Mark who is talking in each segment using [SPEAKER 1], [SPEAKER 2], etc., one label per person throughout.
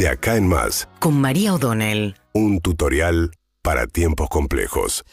[SPEAKER 1] De acá en más,
[SPEAKER 2] con María O'Donnell.
[SPEAKER 1] un tutorial para tiempos complejos.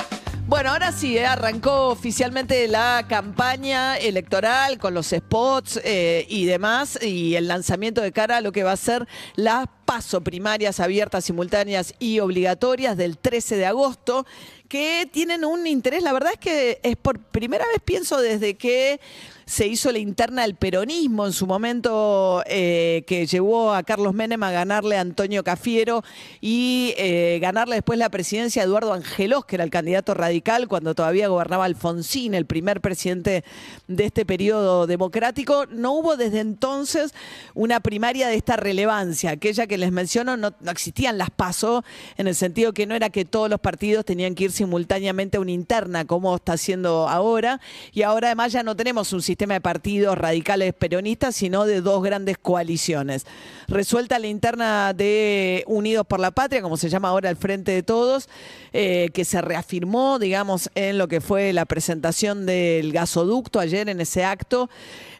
[SPEAKER 3] Bueno, ahora sí, eh, arrancó oficialmente la campaña electoral con los spots eh, y demás y el lanzamiento de cara a lo que va a ser las paso primarias abiertas, simultáneas y obligatorias del 13 de agosto que tienen un interés, la verdad es que es por primera vez pienso desde que se hizo la interna del peronismo en su momento eh, que llevó a Carlos Menem a ganarle a Antonio Cafiero y eh, ganarle después la presidencia a Eduardo Angelos, que era el candidato radical cuando todavía gobernaba Alfonsín, el primer presidente de este periodo democrático. No hubo desde entonces una primaria de esta relevancia. Aquella que les menciono no, existían las PASO, en el sentido que no era que todos los partidos tenían que ir simultáneamente a una interna, como está haciendo ahora. Y ahora además ya no tenemos un sistema de partidos radicales peronistas, sino de dos grandes coaliciones. Resuelta la interna de Unidos por la Patria, como se llama ahora el Frente de Todos, eh, que se reafirmó, digamos, en lo que fue la presentación del gasoducto ayer en ese acto,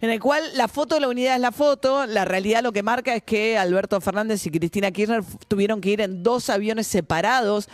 [SPEAKER 3] en el cual la foto de la unidad es la foto, la realidad lo que marca es que Alberto Fernández y Cristina Kirchner tuvieron que ir en dos aviones separados,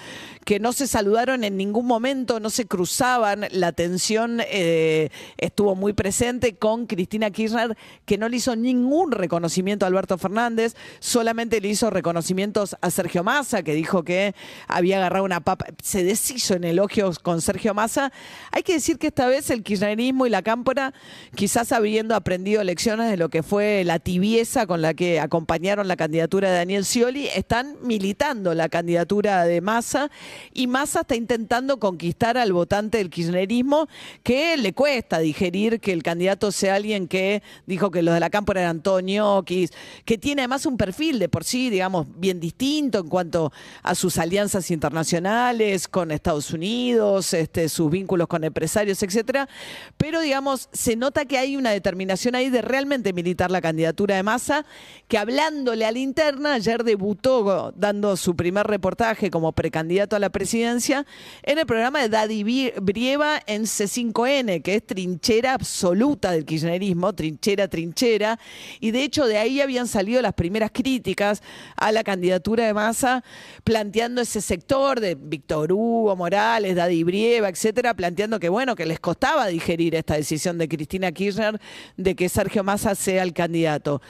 [SPEAKER 3] que no se saludaron en ningún momento, no se cruzaban, la tensión eh, estuvo muy presente con Cristina Kirchner, que no le hizo ningún reconocimiento a Alberto Fernández, solamente le hizo reconocimientos a Sergio Massa, que dijo que había agarrado una papa, se deshizo en elogios con Sergio Massa. Hay que decir que esta vez el kirchnerismo y la cámpora, quizás habiendo aprendido lecciones de lo que fue la tibieza con la que acompañaron la candidatura de Daniel Scioli, están militando la candidatura de Massa y Massa está intentando conquistar al votante del kirchnerismo que le cuesta digerir que el candidato sea alguien que dijo que los de la cámpora eran Antonio, que tiene además un perfil de por sí, digamos, bien distinto en cuanto a sus alianzas internacionales con Estados Unidos, este, sus vínculos con empresarios, etcétera. Pero, digamos, se nota que hay una determinación ahí de realmente militar la candidatura de Massa, que hablándole a la interna, ayer debutó dando su primer reportaje como precandidato a la presidencia en el programa de Daddy Brieva en C5N, que es trinchera absoluta del kirchnerismo, trinchera, trinchera, y de hecho de ahí habían salido las primeras críticas a la candidatura de Massa, planteando ese sector de Víctor Hugo, Morales, Daddy Brieva, etcétera, planteando que bueno, que les costaba digerir esta decisión de Cristina Kirchner de que Sergio Massa sea el candidato.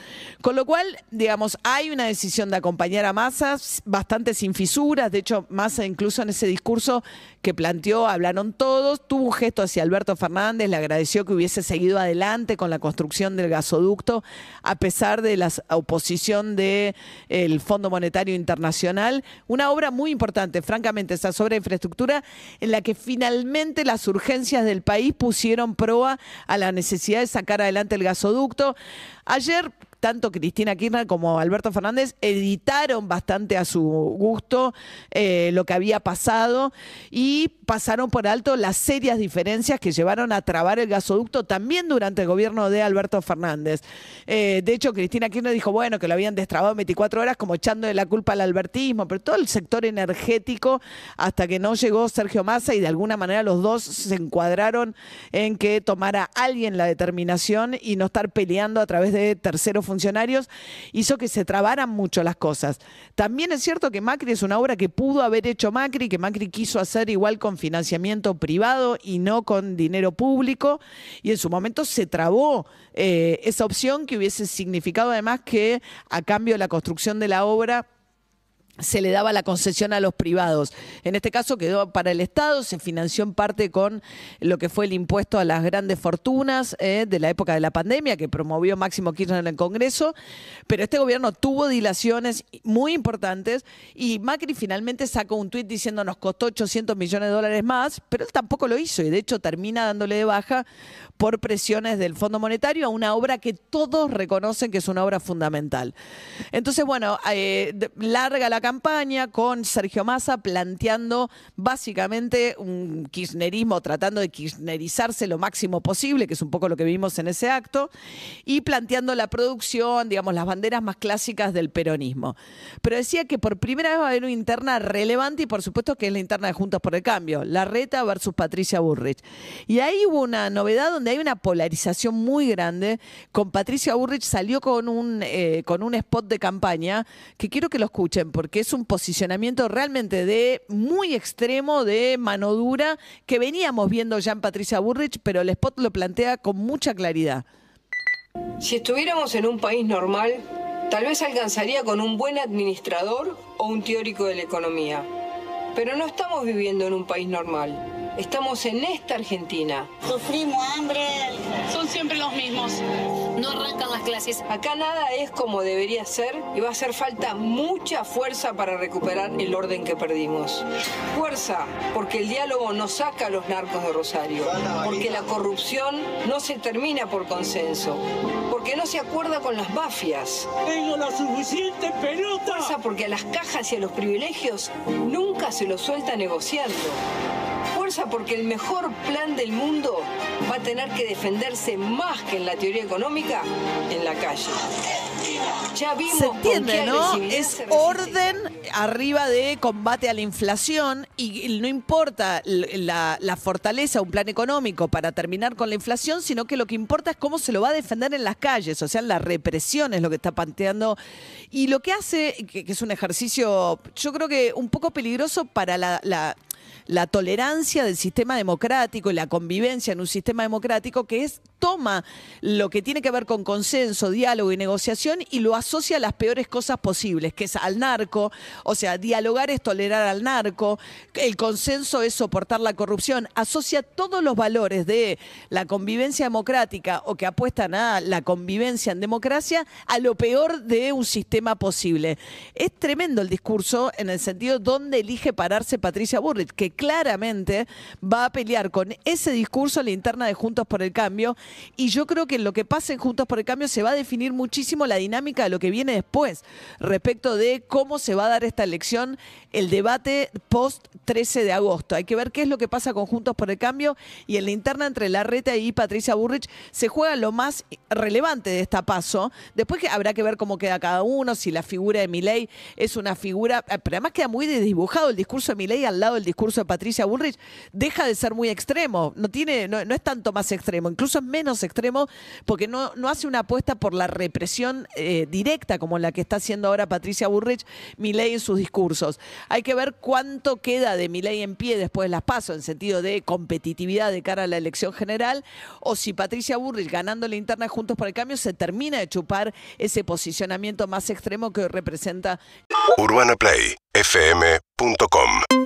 [SPEAKER 3] Con lo cual, digamos, hay una decisión de acompañar a Massa, bastante sin fisuras, de hecho, Massa incluso en ese discurso que planteó, hablaron todos, tuvo un gesto hacia Alberto Fernández, le agradeció que hubiese seguido adelante con la construcción del gasoducto, a pesar de la oposición del el Fondo Monetario Internacional. Una obra muy importante, francamente, esa sobre infraestructura, en la que finalmente las urgencias del país pusieron proa a la necesidad de sacar adelante el gasoducto. Ayer tanto Cristina Kirchner como Alberto Fernández editaron bastante a su gusto eh, lo que había pasado y pasaron por alto las serias diferencias que llevaron a trabar el gasoducto también durante el gobierno de Alberto Fernández. Eh, de hecho, Cristina Kirchner dijo, bueno, que lo habían destrabado en 24 horas como echándole la culpa al albertismo, pero todo el sector energético hasta que no llegó Sergio Massa y de alguna manera los dos se encuadraron en que tomara alguien la determinación y no estar peleando a través de terceros funcionarios, hizo que se trabaran mucho las cosas. También es cierto que Macri es una obra que pudo haber hecho Macri, que Macri quiso hacer igual con financiamiento privado y no con dinero público, y en su momento se trabó eh, esa opción que hubiese significado además que a cambio de la construcción de la obra se le daba la concesión a los privados. En este caso quedó para el Estado, se financió en parte con lo que fue el impuesto a las grandes fortunas eh, de la época de la pandemia que promovió Máximo Kirchner en el Congreso, pero este gobierno tuvo dilaciones muy importantes y Macri finalmente sacó un tuit diciendo nos costó 800 millones de dólares más, pero él tampoco lo hizo y de hecho termina dándole de baja por presiones del Fondo Monetario a una obra que todos reconocen que es una obra fundamental. Entonces, bueno, eh, larga la campaña con Sergio Massa planteando básicamente un kirchnerismo, tratando de kirchnerizarse lo máximo posible, que es un poco lo que vimos en ese acto, y planteando la producción, digamos, las banderas más clásicas del peronismo. Pero decía que por primera vez va a haber una interna relevante y por supuesto que es la interna de Juntos por el Cambio, la reta versus Patricia Burrich. Y ahí hubo una novedad donde hay una polarización muy grande. Con Patricia Burrich salió con un, eh, con un spot de campaña que quiero que lo escuchen porque es un posicionamiento realmente de muy extremo, de mano dura, que veníamos viendo ya en Patricia Burrich, pero el spot lo plantea con mucha claridad.
[SPEAKER 2] Si estuviéramos en un país normal, tal vez alcanzaría con un buen administrador o un teórico de la economía. Pero no estamos viviendo en un país normal. Estamos en esta Argentina.
[SPEAKER 4] Sufrimos hambre.
[SPEAKER 5] Son siempre los mismos.
[SPEAKER 4] No arrancan las clases.
[SPEAKER 2] Acá nada es como debería ser y va a hacer falta mucha fuerza para recuperar el orden que perdimos. Fuerza, porque el diálogo no saca a los narcos de Rosario, porque la corrupción no se termina por consenso, porque no se acuerda con las mafias.
[SPEAKER 6] Tengo la suficiente pelota.
[SPEAKER 2] Fuerza porque a las cajas y a los privilegios nunca se los suelta negociando. Porque el mejor plan del mundo va a tener que defenderse más que en la teoría económica en la calle. Ya vimos
[SPEAKER 3] Se entiende, ¿no? Es orden arriba de combate a la inflación y no importa la, la fortaleza un plan económico para terminar con la inflación, sino que lo que importa es cómo se lo va a defender en las calles, o sea, la represión es lo que está planteando. Y lo que hace, que, que es un ejercicio, yo creo que un poco peligroso para la- la la tolerancia del sistema democrático y la convivencia en un sistema democrático que es toma lo que tiene que ver con consenso, diálogo y negociación y lo asocia a las peores cosas posibles, que es al narco, o sea, dialogar es tolerar al narco, el consenso es soportar la corrupción, asocia todos los valores de la convivencia democrática o que apuestan a la convivencia en democracia a lo peor de un sistema posible. Es tremendo el discurso en el sentido donde elige pararse Patricia Burrich, que claramente va a pelear con ese discurso la interna de Juntos por el Cambio. Y yo creo que en lo que pasa en Juntos por el Cambio se va a definir muchísimo la dinámica de lo que viene después respecto de cómo se va a dar esta elección, el debate post 13 de agosto. Hay que ver qué es lo que pasa con Juntos por el Cambio y en la interna entre Larreta y Patricia Burrich se juega lo más relevante de esta paso. Después que habrá que ver cómo queda cada uno, si la figura de Milei es una figura, eh, pero además queda muy desdibujado el discurso de Milei al lado del discurso de Patricia Bullrich, deja de ser muy extremo, no tiene, no, no es tanto más extremo, incluso es menos extremo porque no, no hace una apuesta por la represión eh, directa como la que está haciendo ahora Patricia Bullrich, Milei en sus discursos. Hay que ver cuánto queda de Milei en pie después de las pasos, en sentido de competitividad de cara a la elección general, o si Patricia Bullrich ganando la interna Juntos por el Cambio se termina de chupar ese posicionamiento más extremo que representa
[SPEAKER 1] UrbanaPlayFM.com